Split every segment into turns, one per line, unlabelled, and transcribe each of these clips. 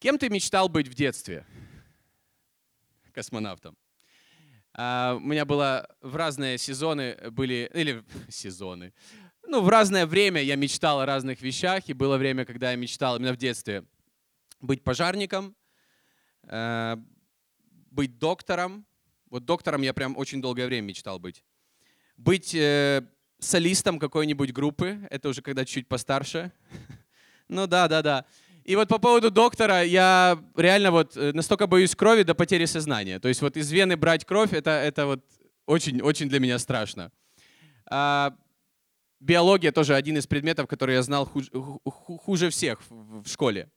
Кем ты мечтал быть в детстве? Космонавтом. А, у меня было в разные сезоны были, или сезоны, ну, в разное время я мечтал о разных вещах, и было время, когда я мечтал именно в детстве быть пожарником, э, быть доктором. Вот доктором я прям очень долгое время мечтал быть. Быть э, солистом какой-нибудь группы, это уже когда чуть постарше. Ну да, да, да. И вот по поводу доктора, я реально вот э, настолько боюсь крови до потери сознания. То есть вот из вены брать кровь, это, это вот очень-очень для меня страшно. А, биология тоже один из предметов, который я знал хуже, хуже всех в, в школе.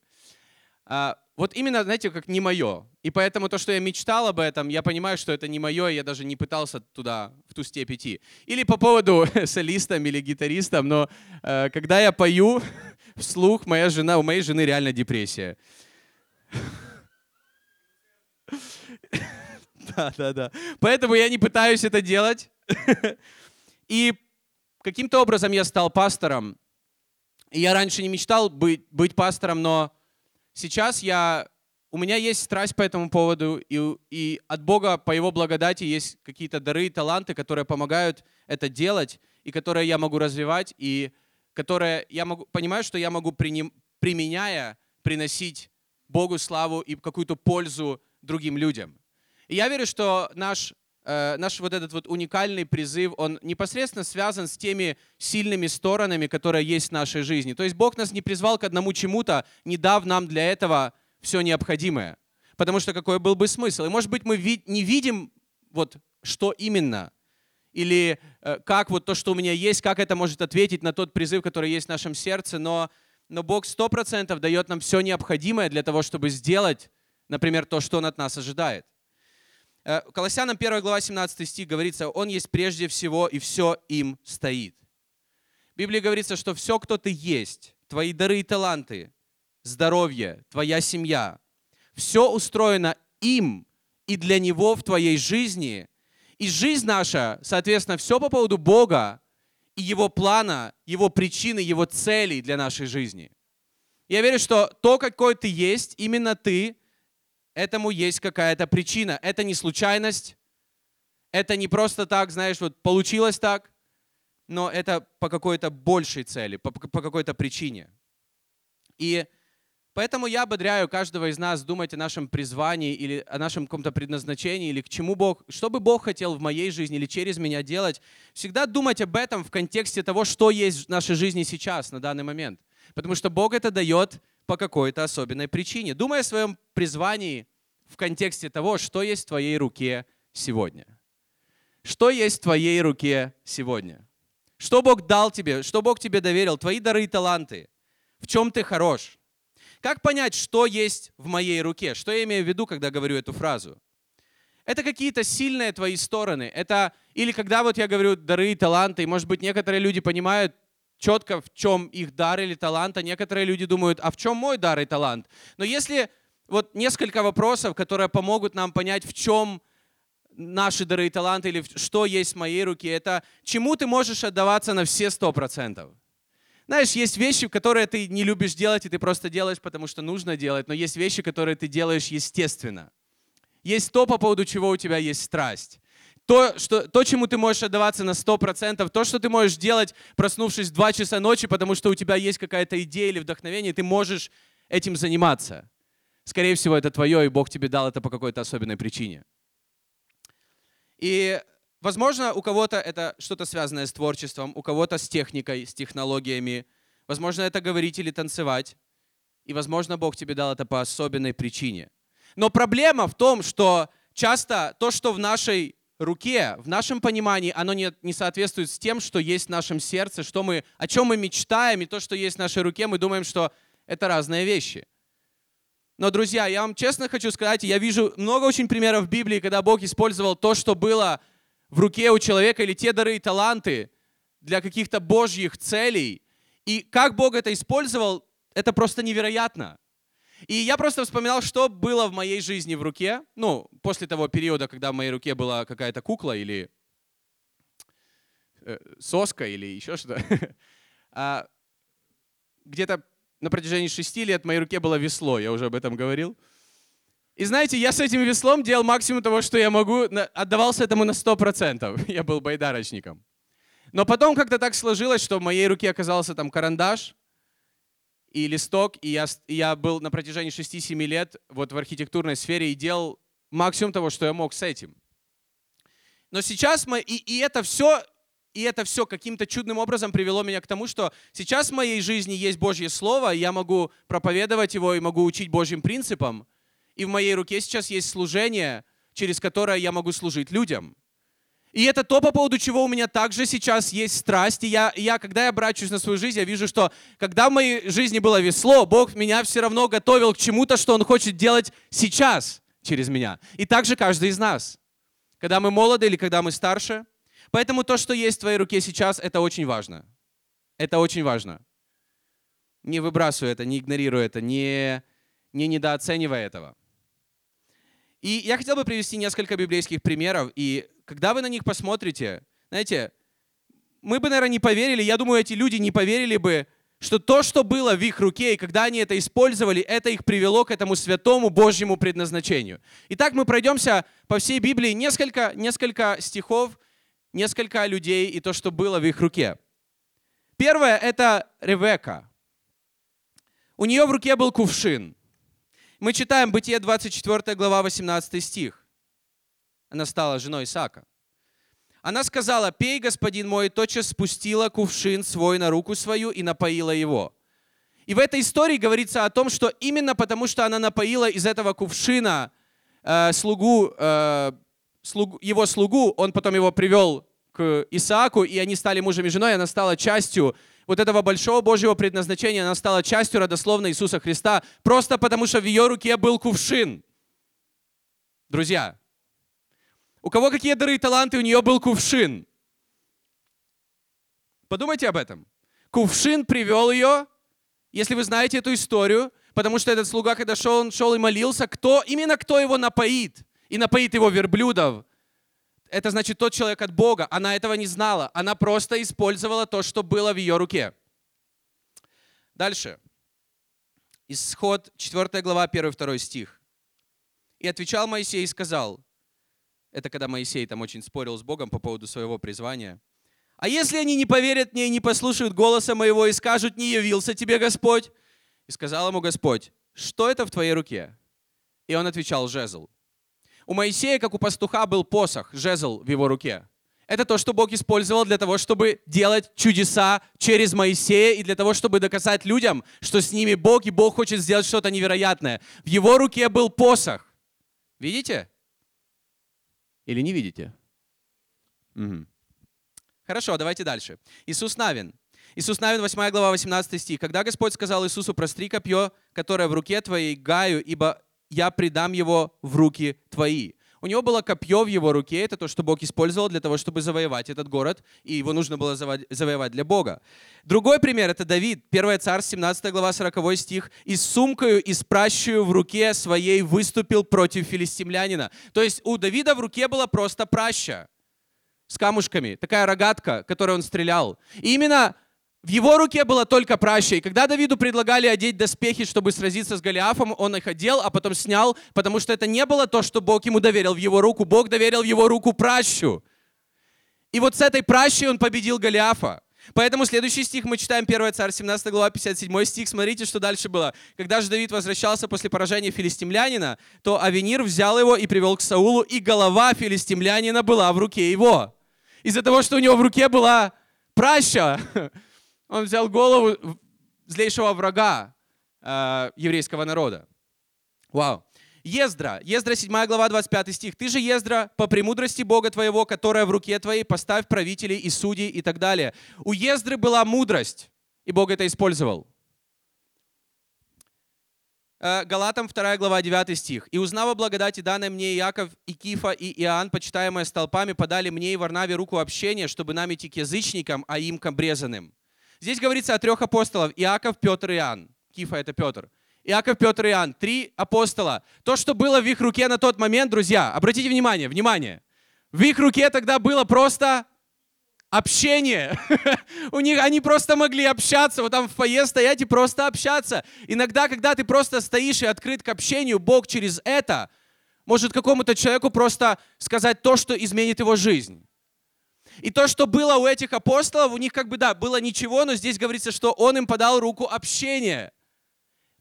А, вот именно, знаете, как не мое. И поэтому то, что я мечтал об этом, я понимаю, что это не мое, я даже не пытался туда, в ту степь идти. Или по поводу солистам или гитаристам, но э, когда я пою вслух, моя жена, у моей жены реально депрессия. Да, да, да. Поэтому я не пытаюсь это делать. И каким-то образом я стал пастором. Я раньше не мечтал быть, быть пастором, но Сейчас я, у меня есть страсть по этому поводу, и, и от Бога по Его благодати есть какие-то дары и таланты, которые помогают это делать, и которые я могу развивать, и которые я могу, понимаю, что я могу, приним, применяя, приносить Богу славу и какую-то пользу другим людям. И я верю, что наш Э, наш вот этот вот уникальный призыв, он непосредственно связан с теми сильными сторонами, которые есть в нашей жизни. То есть Бог нас не призвал к одному чему-то, не дав нам для этого все необходимое. Потому что какой был бы смысл? И может быть мы не видим вот что именно, или э, как вот то, что у меня есть, как это может ответить на тот призыв, который есть в нашем сердце, но, но Бог сто процентов дает нам все необходимое для того, чтобы сделать, например, то, что Он от нас ожидает. Э, Колоссянам 1 глава 17 стих говорится, «Он есть прежде всего, и все им стоит». В Библии говорится, что все, кто ты есть, твои дары и таланты, здоровье, твоя семья, все устроено им и для Него в твоей жизни. И жизнь наша, соответственно, все по поводу Бога и Его плана, Его причины, Его целей для нашей жизни. Я верю, что то, какой ты есть, именно ты, Этому есть какая-то причина. Это не случайность. Это не просто так, знаешь, вот получилось так, но это по какой-то большей цели, по, по какой-то причине. И поэтому я ободряю каждого из нас думать о нашем призвании или о нашем каком-то предназначении, или к чему Бог, что бы Бог хотел в моей жизни или через меня делать. Всегда думать об этом в контексте того, что есть в нашей жизни сейчас, на данный момент. Потому что Бог это дает по какой-то особенной причине. Думай о своем призвании в контексте того, что есть в твоей руке сегодня. Что есть в твоей руке сегодня? Что Бог дал тебе, что Бог тебе доверил, твои дары и таланты, в чем ты хорош. Как понять, что есть в моей руке? Что я имею в виду, когда говорю эту фразу? Это какие-то сильные твои стороны. Это или когда вот я говорю дары и таланты, и может быть некоторые люди понимают четко, в чем их дар или талант, а некоторые люди думают, а в чем мой дар и талант? Но если вот несколько вопросов, которые помогут нам понять, в чем наши дары и таланты, или что есть в моей руке, это чему ты можешь отдаваться на все сто процентов. Знаешь, есть вещи, которые ты не любишь делать, и ты просто делаешь, потому что нужно делать, но есть вещи, которые ты делаешь естественно. Есть то, по поводу чего у тебя есть страсть. То, что, то чему ты можешь отдаваться на 100%, то, что ты можешь делать, проснувшись в 2 часа ночи, потому что у тебя есть какая-то идея или вдохновение, ты можешь этим заниматься. Скорее всего, это твое, и Бог тебе дал это по какой-то особенной причине. И, возможно, у кого-то это что-то связанное с творчеством, у кого-то с техникой, с технологиями. Возможно, это говорить или танцевать. И, возможно, Бог тебе дал это по особенной причине. Но проблема в том, что часто то, что в нашей руке, в нашем понимании, оно не, не соответствует с тем, что есть в нашем сердце, что мы, о чем мы мечтаем, и то, что есть в нашей руке, мы думаем, что это разные вещи. Но, друзья, я вам честно хочу сказать, я вижу много очень примеров в Библии, когда Бог использовал то, что было в руке у человека, или те дары и таланты для каких-то божьих целей. И как Бог это использовал, это просто невероятно. И я просто вспоминал, что было в моей жизни в руке, ну, после того периода, когда в моей руке была какая-то кукла или э, соска или еще что-то. А, где-то на протяжении шести лет в моей руке было весло, я уже об этом говорил. И знаете, я с этим веслом делал максимум того, что я могу, отдавался этому на 100%. Я был байдарочником. Но потом как-то так сложилось, что в моей руке оказался там карандаш и листок, и я, я был на протяжении 6-7 лет вот в архитектурной сфере и делал максимум того, что я мог с этим. Но сейчас мы, и, и это все, и это все каким-то чудным образом привело меня к тому, что сейчас в моей жизни есть Божье Слово, я могу проповедовать его и могу учить Божьим принципам, и в моей руке сейчас есть служение, через которое я могу служить людям. И это то, по поводу чего у меня также сейчас есть страсть. И я, я, когда я обращаюсь на свою жизнь, я вижу, что когда в моей жизни было весло, Бог меня все равно готовил к чему-то, что Он хочет делать сейчас через меня. И также каждый из нас. Когда мы молоды или когда мы старше. Поэтому то, что есть в твоей руке сейчас, это очень важно. Это очень важно. Не выбрасывай это, не игнорируй это, не, не недооценивай этого. И я хотел бы привести несколько библейских примеров, и когда вы на них посмотрите, знаете, мы бы, наверное, не поверили, я думаю, эти люди не поверили бы, что то, что было в их руке, и когда они это использовали, это их привело к этому святому Божьему предназначению. Итак, мы пройдемся по всей Библии несколько, несколько стихов, несколько людей и то, что было в их руке. Первое – это Ревека. У нее в руке был кувшин – мы читаем Бытие 24 глава 18 стих. Она стала женой Исаака. Она сказала, пей, господин мой, тотчас спустила кувшин свой на руку свою и напоила его. И в этой истории говорится о том, что именно потому, что она напоила из этого кувшина э, слугу, э, слугу, его слугу, он потом его привел к Исааку, и они стали мужем и женой, она стала частью вот этого большого Божьего предназначения, она стала частью родословной Иисуса Христа, просто потому что в ее руке был кувшин. Друзья, у кого какие дары и таланты, у нее был кувшин. Подумайте об этом. Кувшин привел ее, если вы знаете эту историю, потому что этот слуга, когда шел, он шел и молился, кто, именно кто его напоит, и напоит его верблюдов, это значит тот человек от Бога. Она этого не знала. Она просто использовала то, что было в ее руке. Дальше. Исход 4 глава, 1-2 стих. «И отвечал Моисей и сказал», это когда Моисей там очень спорил с Богом по поводу своего призвания, «А если они не поверят мне и не послушают голоса моего и скажут, не явился тебе Господь?» И сказал ему Господь, «Что это в твоей руке?» И он отвечал, «Жезл». У Моисея, как у пастуха, был посох, жезл в его руке. Это то, что Бог использовал для того, чтобы делать чудеса через Моисея и для того, чтобы доказать людям, что с ними Бог, и Бог хочет сделать что-то невероятное. В его руке был посох. Видите? Или не видите? Угу. Хорошо, давайте дальше. Иисус Навин. Иисус Навин, 8 глава, 18 стих. «Когда Господь сказал Иисусу, простри копье, которое в руке твоей, Гаю, ибо я предам его в руки твои. У него было копье в его руке, это то, что Бог использовал для того, чтобы завоевать этот город, и его нужно было завоевать для Бога. Другой пример — это Давид, 1 царь, 17 глава, 40 стих. «И с сумкою, и с пращую в руке своей выступил против филистимлянина». То есть у Давида в руке была просто праща с камушками, такая рогатка, которой он стрелял. И именно в его руке была только праща. И когда Давиду предлагали одеть доспехи, чтобы сразиться с Голиафом, он их одел, а потом снял, потому что это не было то, что Бог ему доверил в его руку. Бог доверил в его руку пращу. И вот с этой пращей он победил Голиафа. Поэтому следующий стих мы читаем 1 царь 17 глава 57 стих. Смотрите, что дальше было. Когда же Давид возвращался после поражения филистимлянина, то Авенир взял его и привел к Саулу, и голова филистимлянина была в руке его. Из-за того, что у него в руке была праща, он взял голову злейшего врага э, еврейского народа. Вау. Ездра. Ездра, 7 глава, 25 стих. «Ты же, Ездра, по премудрости Бога твоего, которая в руке твоей, поставь правителей и судей» и так далее. У Ездры была мудрость, и Бог это использовал. Э, Галатам 2 глава 9 стих. «И узнав о благодати, данной мне Иаков, и Кифа, и Иоанн, почитаемые столпами, подали мне и Варнаве руку общения, чтобы нам идти к язычникам, а им к обрезанным». Здесь говорится о трех апостолах. Иаков, Петр и Иоанн. Кифа — это Петр. Иаков, Петр и Иоанн. Три апостола. То, что было в их руке на тот момент, друзья, обратите внимание, внимание. В их руке тогда было просто общение. У них они просто могли общаться, вот там в фойе стоять и просто общаться. Иногда, когда ты просто стоишь и открыт к общению, Бог через это может какому-то человеку просто сказать то, что изменит его жизнь. И то, что было у этих апостолов, у них как бы, да, было ничего, но здесь говорится, что он им подал руку общения.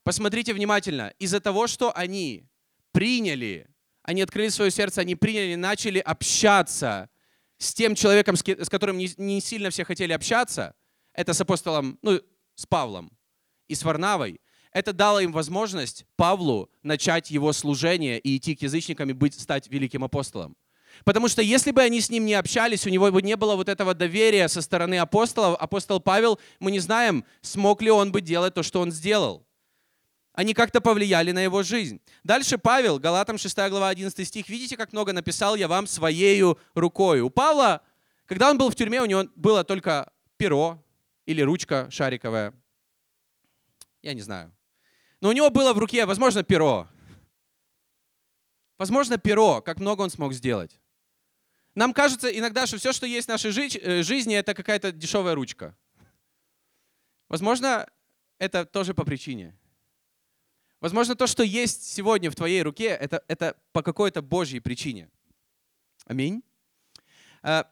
Посмотрите внимательно. Из-за того, что они приняли, они открыли свое сердце, они приняли, начали общаться с тем человеком, с которым не, сильно все хотели общаться, это с апостолом, ну, с Павлом и с Варнавой, это дало им возможность Павлу начать его служение и идти к язычникам и быть, стать великим апостолом. Потому что если бы они с ним не общались, у него бы не было вот этого доверия со стороны апостолов, апостол Павел, мы не знаем, смог ли он бы делать то, что он сделал. Они как-то повлияли на его жизнь. Дальше Павел, Галатам 6 глава 11 стих. Видите, как много написал я вам своею рукой. У Павла, когда он был в тюрьме, у него было только перо или ручка шариковая. Я не знаю. Но у него было в руке, возможно, перо. Возможно, перо, как много он смог сделать. Нам кажется иногда, что все, что есть в нашей э, жизни, это какая-то дешевая ручка. Возможно, это тоже по причине. Возможно, то, что есть сегодня в твоей руке, это, это по какой-то Божьей причине. Аминь. Э,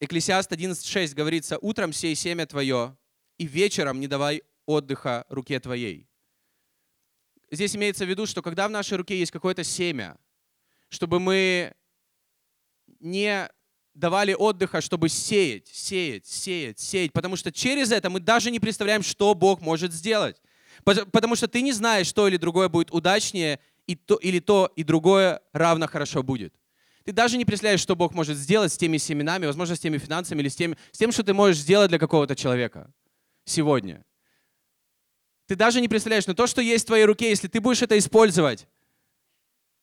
Экклесиаст 11.6 говорится, «Утром сей семя твое, и вечером не давай отдыха руке твоей». Здесь имеется в виду, что когда в нашей руке есть какое-то семя, чтобы мы не давали отдыха, чтобы сеять, сеять, сеять, сеять, потому что через это мы даже не представляем, что Бог может сделать. Потому что ты не знаешь, что или другое будет удачнее, и то, или то и другое равно хорошо будет. Ты даже не представляешь, что Бог может сделать с теми семенами, возможно, с теми финансами или с тем, с тем, что ты можешь сделать для какого-то человека сегодня. Ты даже не представляешь, но то, что есть в твоей руке, если ты будешь это использовать,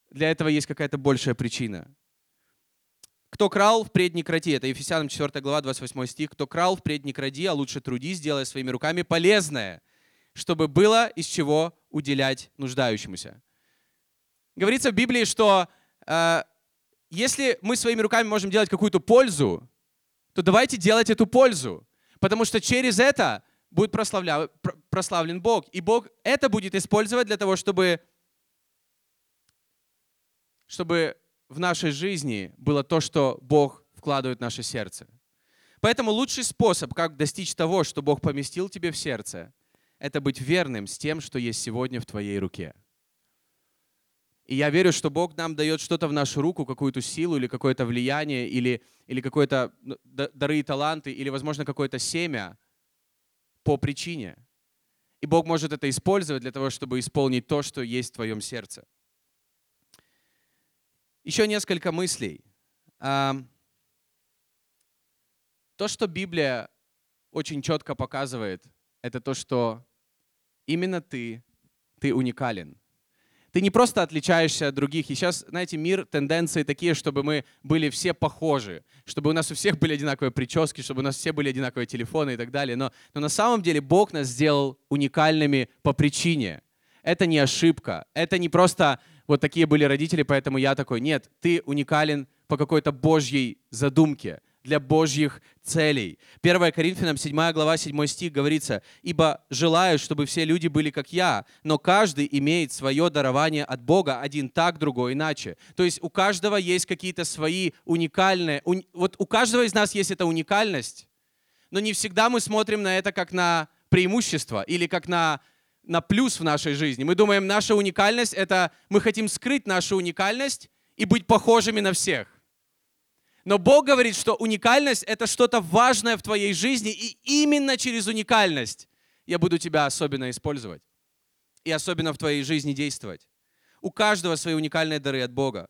для этого есть какая-то большая причина. Кто крал, впредь не кради. Это Ефесянам 4 глава, 28 стих. Кто крал, впредь не кради, а лучше труди, сделая своими руками полезное, чтобы было из чего уделять нуждающемуся. Говорится в Библии, что э, если мы своими руками можем делать какую-то пользу, то давайте делать эту пользу, потому что через это будет прославля... прославлен Бог. И Бог это будет использовать для того, чтобы, чтобы в нашей жизни было то, что Бог вкладывает в наше сердце. Поэтому лучший способ, как достичь того, что Бог поместил тебе в сердце, это быть верным с тем, что есть сегодня в твоей руке. И я верю, что Бог нам дает что-то в нашу руку, какую-то силу или какое-то влияние, или, или какое-то ну, дары и таланты, или, возможно, какое-то семя по причине. И Бог может это использовать для того, чтобы исполнить то, что есть в твоем сердце. Еще несколько мыслей. То, что Библия очень четко показывает, это то, что именно ты, ты уникален. Ты не просто отличаешься от других. И сейчас, знаете, мир, тенденции такие, чтобы мы были все похожи, чтобы у нас у всех были одинаковые прически, чтобы у нас все были одинаковые телефоны и так далее. Но, но на самом деле Бог нас сделал уникальными по причине. Это не ошибка. Это не просто вот такие были родители, поэтому я такой. Нет, ты уникален по какой-то Божьей задумке, для Божьих целей. 1 Коринфянам 7 глава 7 стих говорится, «Ибо желаю, чтобы все люди были как я, но каждый имеет свое дарование от Бога, один так, другой иначе». То есть у каждого есть какие-то свои уникальные... Уни, вот у каждого из нас есть эта уникальность, но не всегда мы смотрим на это как на преимущество или как на на плюс в нашей жизни. Мы думаем, наша уникальность — это мы хотим скрыть нашу уникальность и быть похожими на всех. Но Бог говорит, что уникальность — это что-то важное в твоей жизни, и именно через уникальность я буду тебя особенно использовать и особенно в твоей жизни действовать. У каждого свои уникальные дары от Бога.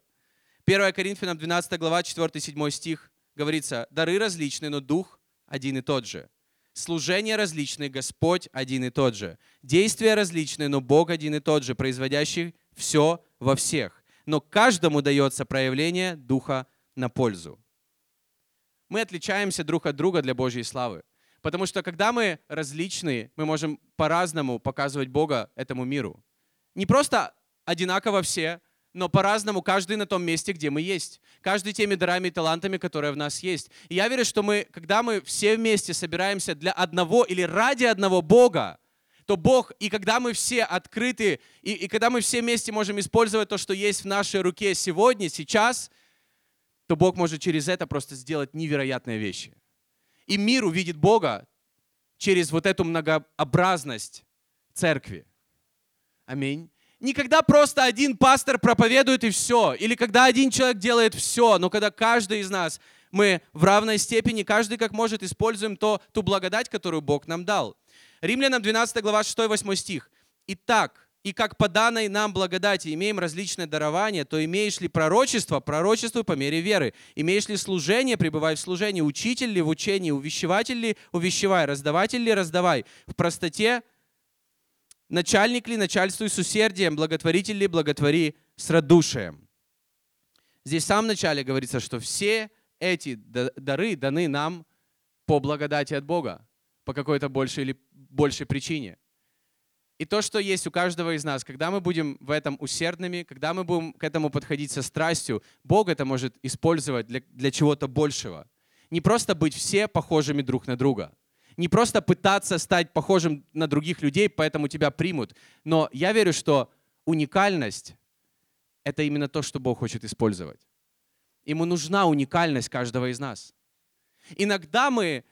1 Коринфянам 12 глава, 4-7 стих говорится, «Дары различны, но Дух один и тот же. Служения различные, Господь один и тот же. Действия различные, но Бог один и тот же, производящий все во всех. Но каждому дается проявление Духа на пользу. Мы отличаемся друг от друга для Божьей славы. Потому что когда мы различные, мы можем по-разному показывать Бога этому миру. Не просто одинаково все, но по-разному каждый на том месте, где мы есть. Каждый теми дарами и талантами, которые в нас есть. И я верю, что мы, когда мы все вместе собираемся для одного или ради одного Бога, то Бог, и когда мы все открыты, и, и когда мы все вместе можем использовать то, что есть в нашей руке сегодня, сейчас, то Бог может через это просто сделать невероятные вещи. И мир увидит Бога через вот эту многообразность церкви. Аминь. Не когда просто один пастор проповедует и все, или когда один человек делает все, но когда каждый из нас, мы в равной степени, каждый как может, используем то, ту благодать, которую Бог нам дал. Римлянам 12 глава 6-8 стих. «Итак, и как по данной нам благодати имеем различные дарования, то имеешь ли пророчество, пророчествуй по мере веры. Имеешь ли служение, пребывай в служении. Учитель ли в учении, увещеватель ли, увещевай. Раздаватель ли, раздавай. В простоте начальник ли, начальствуй с усердием. Благотворитель ли, благотвори с радушием. Здесь в самом начале говорится, что все эти дары даны нам по благодати от Бога, по какой-то большей или большей причине. И то, что есть у каждого из нас, когда мы будем в этом усердными, когда мы будем к этому подходить со страстью, Бог это может использовать для, для чего-то большего. Не просто быть все похожими друг на друга. Не просто пытаться стать похожим на других людей, поэтому тебя примут. Но я верю, что уникальность — это именно то, что Бог хочет использовать. Ему нужна уникальность каждого из нас. Иногда мы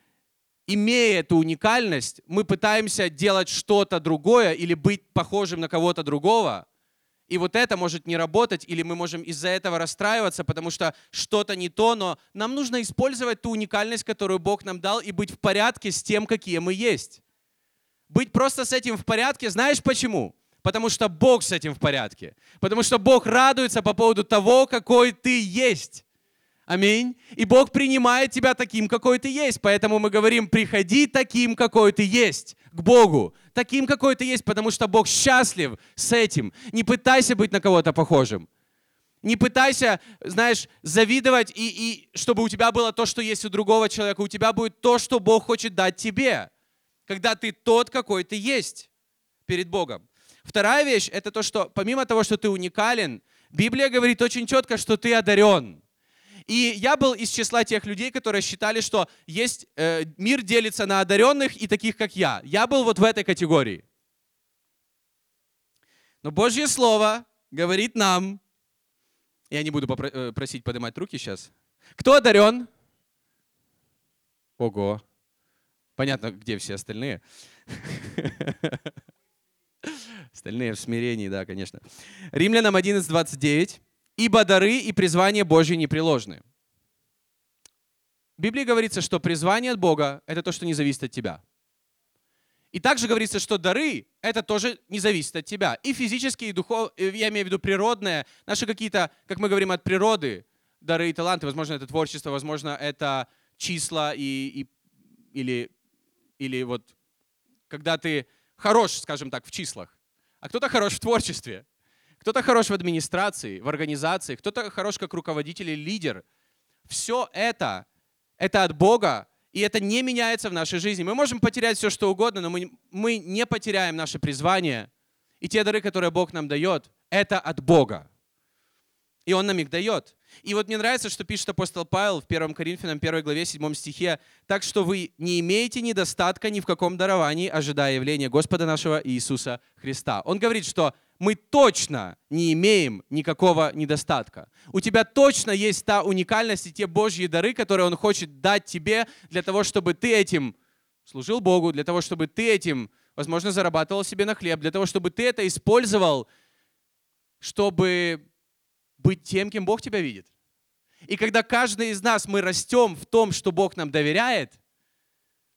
имея эту уникальность, мы пытаемся делать что-то другое или быть похожим на кого-то другого, и вот это может не работать, или мы можем из-за этого расстраиваться, потому что что-то не то, но нам нужно использовать ту уникальность, которую Бог нам дал, и быть в порядке с тем, какие мы есть. Быть просто с этим в порядке, знаешь почему? Потому что Бог с этим в порядке. Потому что Бог радуется по поводу того, какой ты есть. Аминь. И Бог принимает тебя таким, какой ты есть. Поэтому мы говорим, приходи таким, какой ты есть, к Богу. Таким, какой ты есть, потому что Бог счастлив с этим. Не пытайся быть на кого-то похожим. Не пытайся, знаешь, завидовать, и, и чтобы у тебя было то, что есть у другого человека. У тебя будет то, что Бог хочет дать тебе, когда ты тот, какой ты есть перед Богом. Вторая вещь — это то, что помимо того, что ты уникален, Библия говорит очень четко, что ты одарен. И я был из числа тех людей, которые считали, что есть э, мир делится на одаренных и таких, как я. Я был вот в этой категории. Но Божье Слово говорит нам, я не буду попро- э, просить поднимать руки сейчас. Кто одарен? Ого. Понятно, где все остальные. Остальные в смирении, да, конечно. Римлянам 11.29 ибо дары и призвание Божье непреложны. В Библии говорится, что призвание от Бога — это то, что не зависит от тебя. И также говорится, что дары — это тоже не зависит от тебя. И физические, и духовные, э, я имею в виду природные, наши какие-то, как мы говорим, от природы, дары и таланты, возможно, это творчество, возможно, это числа и, и, или, или вот когда ты хорош, скажем так, в числах, а кто-то хорош в творчестве, кто-то хорош в администрации, в организации, кто-то хорош как руководитель или лидер. Все это, это от Бога, и это не меняется в нашей жизни. Мы можем потерять все, что угодно, но мы, мы не потеряем наше призвание. И те дары, которые Бог нам дает, это от Бога. И Он нам их дает. И вот мне нравится, что пишет апостол Павел в 1 Коринфянам 1 главе 7 стихе, «Так что вы не имеете недостатка ни в каком даровании, ожидая явления Господа нашего Иисуса Христа». Он говорит, что мы точно не имеем никакого недостатка. У тебя точно есть та уникальность и те Божьи дары, которые Он хочет дать тебе для того, чтобы ты этим служил Богу, для того, чтобы ты этим, возможно, зарабатывал себе на хлеб, для того, чтобы ты это использовал, чтобы быть тем, кем Бог тебя видит. И когда каждый из нас, мы растем в том, что Бог нам доверяет,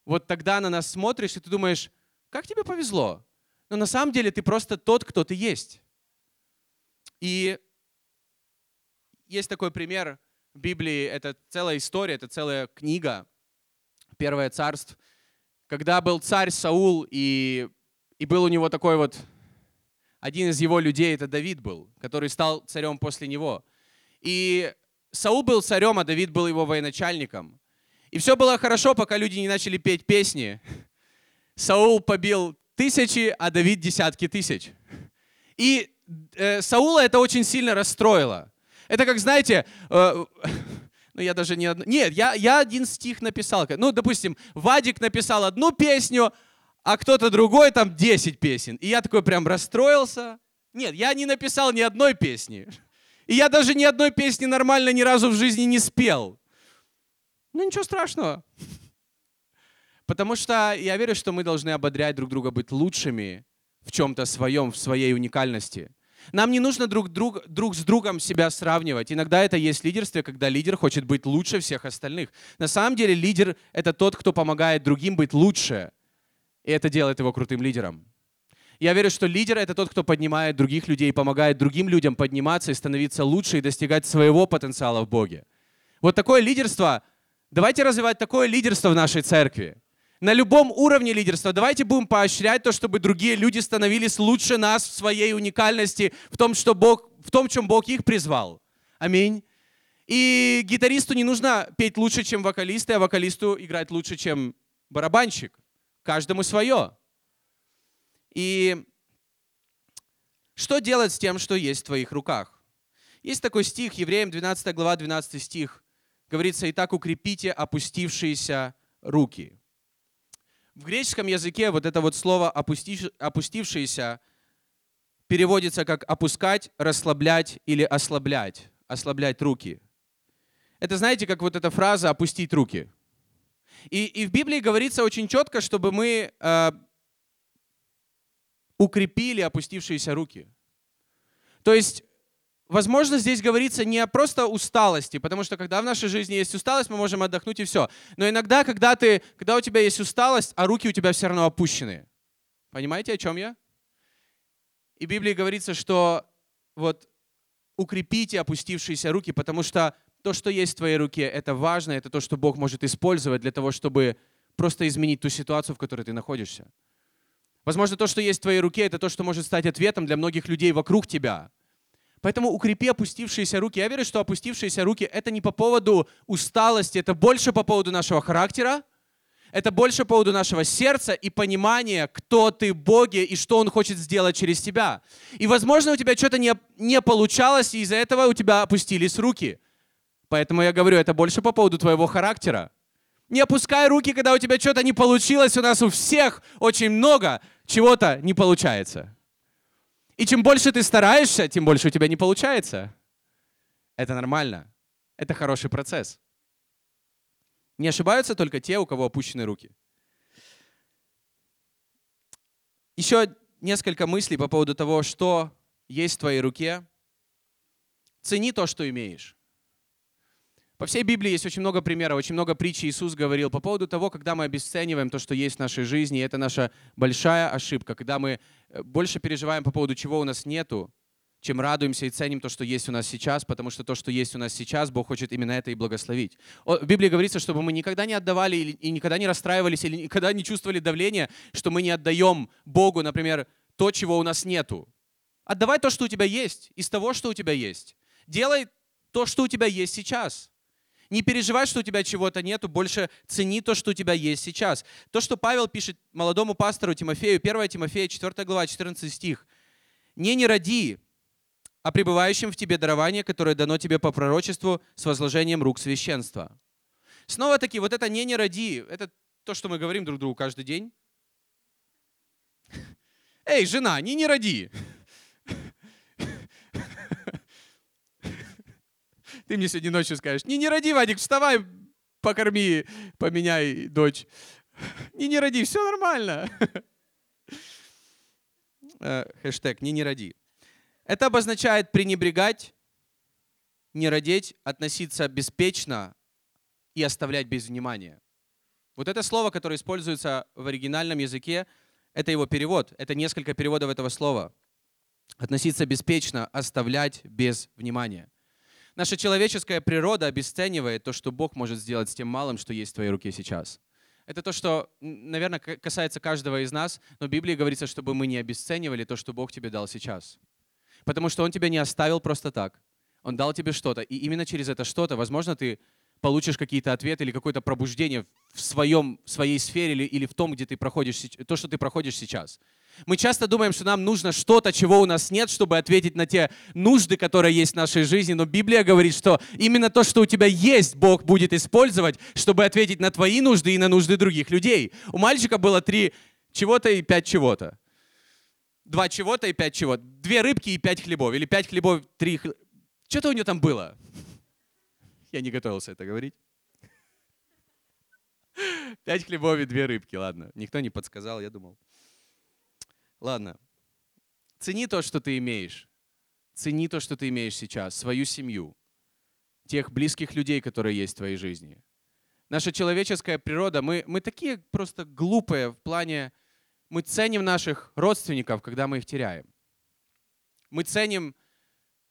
вот тогда на нас смотришь, и ты думаешь, как тебе повезло но на самом деле ты просто тот, кто ты есть. И есть такой пример в Библии, это целая история, это целая книга, Первое царство, когда был царь Саул, и, и был у него такой вот, один из его людей, это Давид был, который стал царем после него. И Саул был царем, а Давид был его военачальником. И все было хорошо, пока люди не начали петь песни. Саул побил тысячи, а Давид десятки тысяч. И э, Саула это очень сильно расстроило. Это как, знаете, э, ну я даже не... Нет, я, я один стих написал. Ну, допустим, Вадик написал одну песню, а кто-то другой там 10 песен. И я такой прям расстроился. Нет, я не написал ни одной песни. И я даже ни одной песни нормально ни разу в жизни не спел. Ну ничего страшного. Потому что я верю, что мы должны ободрять друг друга быть лучшими в чем-то своем, в своей уникальности. Нам не нужно друг, друг, друг с другом себя сравнивать. Иногда это есть лидерство, когда лидер хочет быть лучше всех остальных. На самом деле лидер — это тот, кто помогает другим быть лучше. И это делает его крутым лидером. Я верю, что лидер — это тот, кто поднимает других людей, помогает другим людям подниматься и становиться лучше и достигать своего потенциала в Боге. Вот такое лидерство, давайте развивать такое лидерство в нашей церкви на любом уровне лидерства. Давайте будем поощрять то, чтобы другие люди становились лучше нас в своей уникальности, в том, что Бог, в том, чем Бог их призвал. Аминь. И гитаристу не нужно петь лучше, чем вокалист, а вокалисту играть лучше, чем барабанщик. Каждому свое. И что делать с тем, что есть в твоих руках? Есть такой стих, Евреям 12 глава, 12 стих. Говорится, «Итак, укрепите опустившиеся руки». В греческом языке вот это вот слово «опустившийся» переводится как «опускать», «расслаблять» или «ослаблять», «ослаблять руки». Это знаете, как вот эта фраза «опустить руки». И, и в Библии говорится очень четко, чтобы мы э, укрепили опустившиеся руки. То есть возможно, здесь говорится не просто усталости, потому что когда в нашей жизни есть усталость, мы можем отдохнуть и все. Но иногда, когда, ты, когда у тебя есть усталость, а руки у тебя все равно опущены. Понимаете, о чем я? И в Библии говорится, что вот укрепите опустившиеся руки, потому что то, что есть в твоей руке, это важно, это то, что Бог может использовать для того, чтобы просто изменить ту ситуацию, в которой ты находишься. Возможно, то, что есть в твоей руке, это то, что может стать ответом для многих людей вокруг тебя – Поэтому укрепи опустившиеся руки. Я верю, что опустившиеся руки — это не по поводу усталости, это больше по поводу нашего характера, это больше по поводу нашего сердца и понимания, кто ты Боге и что Он хочет сделать через тебя. И, возможно, у тебя что-то не, не получалось, и из-за этого у тебя опустились руки. Поэтому я говорю, это больше по поводу твоего характера. Не опускай руки, когда у тебя что-то не получилось. У нас у всех очень много чего-то не получается. И чем больше ты стараешься, тем больше у тебя не получается. Это нормально. Это хороший процесс. Не ошибаются только те, у кого опущены руки. Еще несколько мыслей по поводу того, что есть в твоей руке. Цени то, что имеешь. По всей Библии есть очень много примеров, очень много притч Иисус говорил по поводу того, когда мы обесцениваем то, что есть в нашей жизни. И это наша большая ошибка, когда мы э, больше переживаем по поводу чего у нас нету, чем радуемся и ценим то, что есть у нас сейчас, потому что то, что есть у нас сейчас, Бог хочет именно это и благословить. В Библии говорится, чтобы мы никогда не отдавали и никогда не расстраивались или никогда не чувствовали давления, что мы не отдаем Богу, например, то, чего у нас нету. Отдавай то, что у тебя есть, из того, что у тебя есть. Делай то, что у тебя есть сейчас. Не переживай, что у тебя чего-то нету, больше цени то, что у тебя есть сейчас. То, что Павел пишет молодому пастору Тимофею, 1 Тимофея, 4 глава, 14 стих. «Не не роди, а пребывающим в тебе дарование, которое дано тебе по пророчеству с возложением рук священства». Снова-таки, вот это «не не роди» — это то, что мы говорим друг другу каждый день. Эй, жена, не не роди. Ты мне сегодня ночью скажешь, не, не роди, Вадик, вставай, покорми, поменяй дочь. Не, не роди, все нормально. Э, хэштег «не, не роди». Это обозначает пренебрегать, не родить, относиться беспечно и оставлять без внимания. Вот это слово, которое используется в оригинальном языке, это его перевод. Это несколько переводов этого слова. Относиться беспечно, оставлять без внимания. Наша человеческая природа обесценивает то, что Бог может сделать с тем малым, что есть в твоей руке сейчас. Это то, что, наверное, касается каждого из нас, но в Библии говорится, чтобы мы не обесценивали то, что Бог тебе дал сейчас. Потому что Он тебя не оставил просто так. Он дал тебе что-то. И именно через это что-то, возможно, ты получишь какие-то ответы или какое-то пробуждение в своем, своей сфере или, или в том, где ты проходишь, то, что ты проходишь сейчас. Мы часто думаем, что нам нужно что-то, чего у нас нет, чтобы ответить на те нужды, которые есть в нашей жизни. Но Библия говорит, что именно то, что у тебя есть, Бог будет использовать, чтобы ответить на твои нужды и на нужды других людей. У мальчика было три чего-то и пять чего-то. Два чего-то и пять чего-то. Две рыбки и пять хлебов. Или пять хлебов, три хлеб... Что-то у него там было. Я не готовился это говорить. Пять хлебов и две рыбки, ладно. Никто не подсказал, я думал. Ладно. Цени то, что ты имеешь. Цени то, что ты имеешь сейчас, свою семью, тех близких людей, которые есть в твоей жизни. Наша человеческая природа, мы, мы такие просто глупые в плане, мы ценим наших родственников, когда мы их теряем. Мы ценим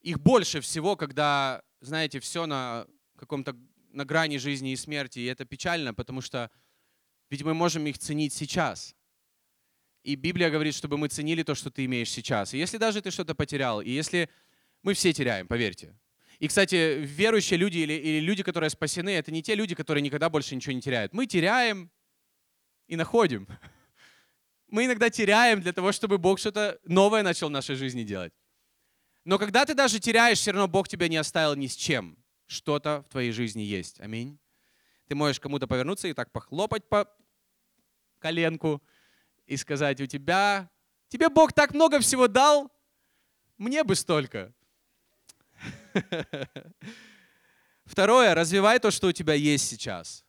их больше всего, когда, знаете, все на каком-то на грани жизни и смерти. И это печально, потому что ведь мы можем их ценить сейчас. И Библия говорит, чтобы мы ценили то, что ты имеешь сейчас. И если даже ты что-то потерял, и если мы все теряем, поверьте. И, кстати, верующие люди или, или люди, которые спасены, это не те люди, которые никогда больше ничего не теряют. Мы теряем и находим. Мы иногда теряем для того, чтобы Бог что-то новое начал в нашей жизни делать. Но когда ты даже теряешь, все равно Бог тебя не оставил ни с чем. Что-то в твоей жизни есть. Аминь. Ты можешь кому-то повернуться и так похлопать по коленку, и сказать, у тебя, тебе Бог так много всего дал, мне бы столько. Второе, развивай то, что у тебя есть сейчас.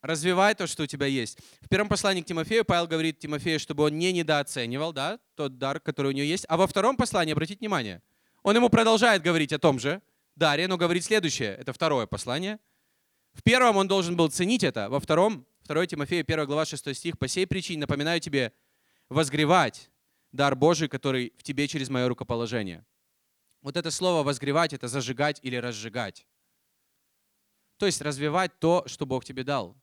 Развивай то, что у тебя есть. В первом послании к Тимофею Павел говорит Тимофею, чтобы он не недооценивал да, тот дар, который у него есть. А во втором послании, обратите внимание, он ему продолжает говорить о том же даре, но говорит следующее. Это второе послание. В первом он должен был ценить это, во втором 2 Тимофея, 1 глава, 6 стих. «По сей причине напоминаю тебе возгревать дар Божий, который в тебе через мое рукоположение». Вот это слово «возгревать» — это зажигать или разжигать. То есть развивать то, что Бог тебе дал.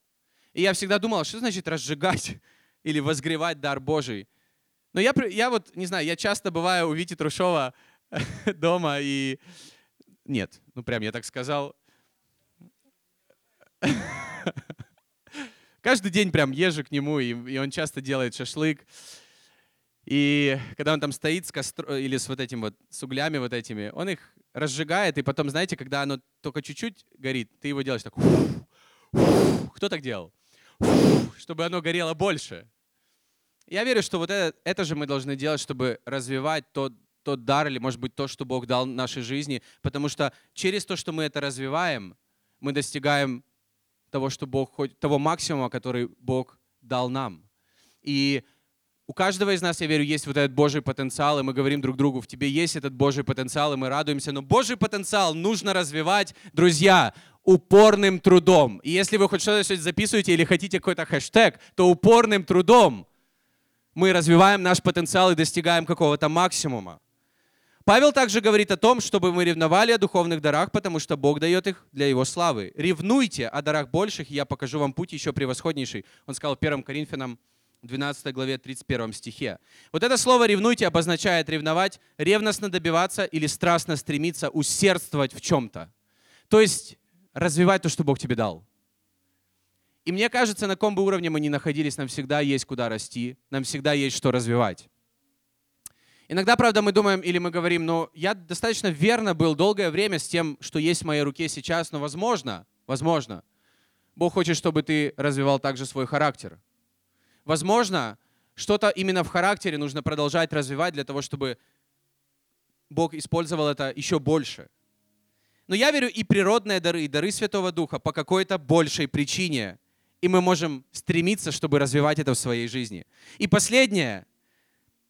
И я всегда думал, что значит разжигать или возгревать дар Божий. Но я, я вот, не знаю, я часто бываю у Вити Трушова дома и... Нет, ну прям я так сказал. Каждый день прям езжу к нему, и, и он часто делает шашлык. И когда он там стоит с костро, или с вот этим вот, с углями вот этими, он их разжигает, и потом, знаете, когда оно только чуть-чуть горит, ты его делаешь так. Кто так делал? Чтобы оно горело больше. Я верю, что вот это, это же мы должны делать, чтобы развивать тот, тот дар, или, может быть, то, что Бог дал нашей жизни, потому что через то, что мы это развиваем, мы достигаем того, что Бог, того максимума, который Бог дал нам. И у каждого из нас, я верю, есть вот этот Божий потенциал, и мы говорим друг другу, в тебе есть этот Божий потенциал, и мы радуемся. Но Божий потенциал нужно развивать, друзья, упорным трудом. И если вы хоть что-то записываете или хотите какой-то хэштег, то упорным трудом мы развиваем наш потенциал и достигаем какого-то максимума. Павел также говорит о том, чтобы мы ревновали о духовных дарах, потому что Бог дает их для Его славы. Ревнуйте о дарах больших, и я покажу вам путь еще превосходнейший. Он сказал 1 Коринфянам 12 главе 31 стихе. Вот это слово «ревнуйте» обозначает ревновать, ревностно добиваться или страстно стремиться усердствовать в чем-то. То есть развивать то, что Бог тебе дал. И мне кажется, на каком бы уровне мы ни находились, нам всегда есть куда расти, нам всегда есть что развивать. Иногда, правда, мы думаем или мы говорим, ну, я достаточно верно был долгое время с тем, что есть в моей руке сейчас, но возможно, возможно, Бог хочет, чтобы ты развивал также свой характер. Возможно, что-то именно в характере нужно продолжать развивать для того, чтобы Бог использовал это еще больше. Но я верю и природные дары, и дары Святого Духа по какой-то большей причине. И мы можем стремиться, чтобы развивать это в своей жизни. И последнее,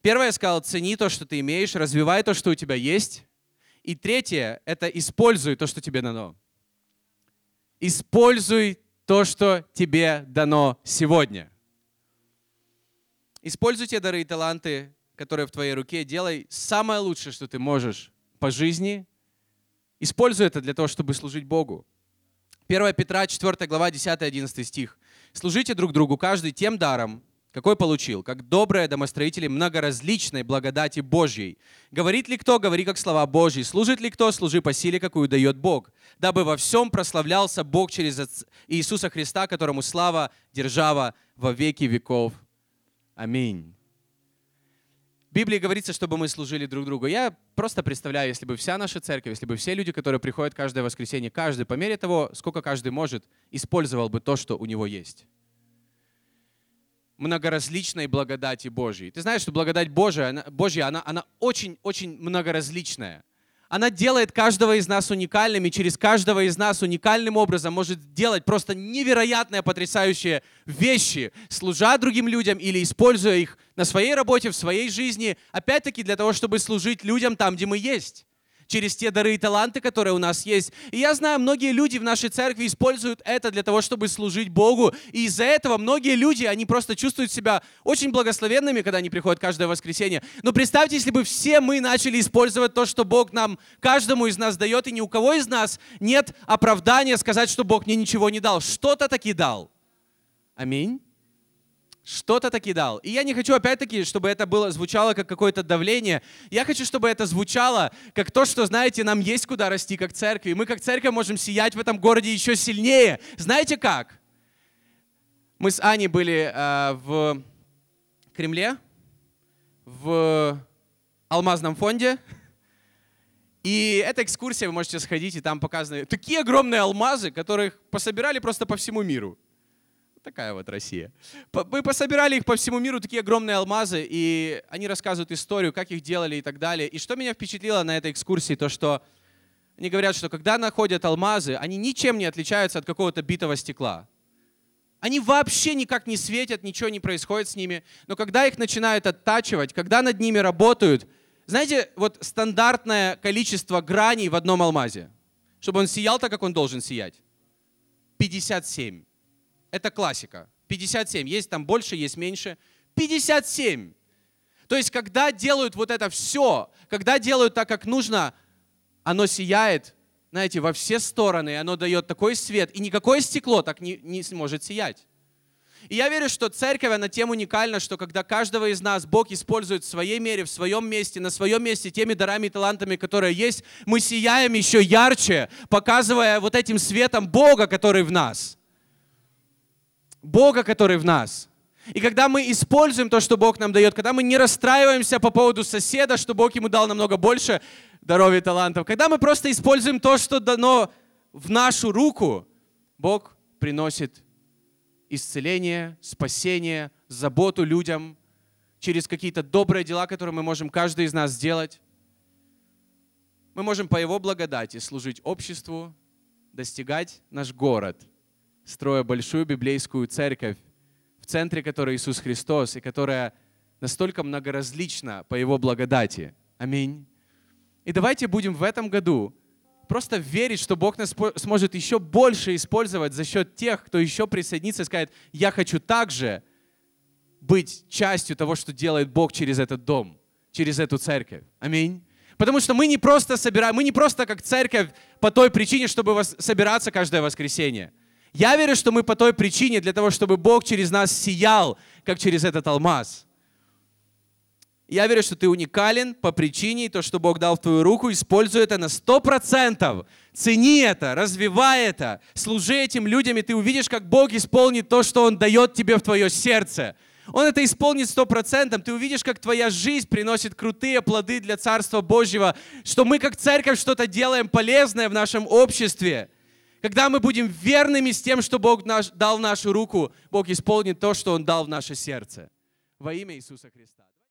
Первое, я сказал, цени то, что ты имеешь, развивай то, что у тебя есть. И третье, это используй то, что тебе дано. Используй то, что тебе дано сегодня. Используй те дары и таланты, которые в твоей руке. Делай самое лучшее, что ты можешь по жизни. Используй это для того, чтобы служить Богу. 1 Петра 4 глава 10-11 стих. «Служите друг другу, каждый тем даром, какой получил, как добрые домостроители многоразличной благодати Божьей. Говорит ли кто, говори как слова Божьи. Служит ли кто, служи по силе, какую дает Бог. Дабы во всем прославлялся Бог через Иисуса Христа, которому слава, держава во веки веков. Аминь. В Библии говорится, чтобы мы служили друг другу. Я просто представляю, если бы вся наша церковь, если бы все люди, которые приходят каждое воскресенье, каждый по мере того, сколько каждый может, использовал бы то, что у него есть многоразличной благодати Божьей. Ты знаешь, что благодать Божия, она, Божья, она, она очень-очень многоразличная. Она делает каждого из нас уникальным, и через каждого из нас уникальным образом может делать просто невероятные, потрясающие вещи, служа другим людям или используя их на своей работе, в своей жизни, опять-таки для того, чтобы служить людям там, где мы есть через те дары и таланты, которые у нас есть. И я знаю, многие люди в нашей церкви используют это для того, чтобы служить Богу. И из-за этого многие люди, они просто чувствуют себя очень благословенными, когда они приходят каждое воскресенье. Но представьте, если бы все мы начали использовать то, что Бог нам, каждому из нас дает, и ни у кого из нас нет оправдания сказать, что Бог мне ничего не дал. Что-то таки дал. Аминь что-то таки дал. И я не хочу, опять-таки, чтобы это было, звучало как какое-то давление. Я хочу, чтобы это звучало как то, что, знаете, нам есть куда расти как церкви. Мы как церковь можем сиять в этом городе еще сильнее. Знаете как? Мы с Аней были э, в Кремле, в Алмазном фонде. И эта экскурсия, вы можете сходить, и там показаны такие огромные алмазы, которых пособирали просто по всему миру. Такая вот Россия. Мы пособирали их по всему миру, такие огромные алмазы, и они рассказывают историю, как их делали и так далее. И что меня впечатлило на этой экскурсии, то что они говорят, что когда находят алмазы, они ничем не отличаются от какого-то битого стекла. Они вообще никак не светят, ничего не происходит с ними. Но когда их начинают оттачивать, когда над ними работают, знаете, вот стандартное количество граней в одном алмазе, чтобы он сиял так, как он должен сиять, 57. Это классика. 57. Есть там больше, есть меньше. 57. То есть, когда делают вот это все, когда делают так, как нужно, оно сияет, знаете, во все стороны, оно дает такой свет, и никакое стекло так не, не сможет сиять. И я верю, что церковь, она тем уникальна, что когда каждого из нас Бог использует в своей мере, в своем месте, на своем месте, теми дарами и талантами, которые есть, мы сияем еще ярче, показывая вот этим светом Бога, который в нас. Бога, который в нас. И когда мы используем то, что Бог нам дает, когда мы не расстраиваемся по поводу соседа, что Бог ему дал намного больше даров и талантов, когда мы просто используем то, что дано в нашу руку, Бог приносит исцеление, спасение, заботу людям через какие-то добрые дела, которые мы можем каждый из нас сделать. Мы можем по Его благодати служить обществу, достигать наш город – строя большую библейскую церковь, в центре которой Иисус Христос, и которая настолько многоразлична по Его благодати. Аминь. И давайте будем в этом году просто верить, что Бог нас сможет еще больше использовать за счет тех, кто еще присоединится и скажет, я хочу также быть частью того, что делает Бог через этот дом, через эту церковь. Аминь. Потому что мы не просто собираем, мы не просто как церковь по той причине, чтобы собираться каждое воскресенье. Я верю, что мы по той причине, для того, чтобы Бог через нас сиял, как через этот алмаз. Я верю, что ты уникален по причине, то, что Бог дал в твою руку, используй это на 100%. Цени это, развивай это, служи этим людям, и ты увидишь, как Бог исполнит то, что Он дает тебе в твое сердце. Он это исполнит сто процентов. Ты увидишь, как твоя жизнь приносит крутые плоды для Царства Божьего, что мы как церковь что-то делаем полезное в нашем обществе. Когда мы будем верными с тем, что Бог наш, дал нашу руку, Бог исполнит то, что Он дал в наше сердце. Во имя Иисуса Христа.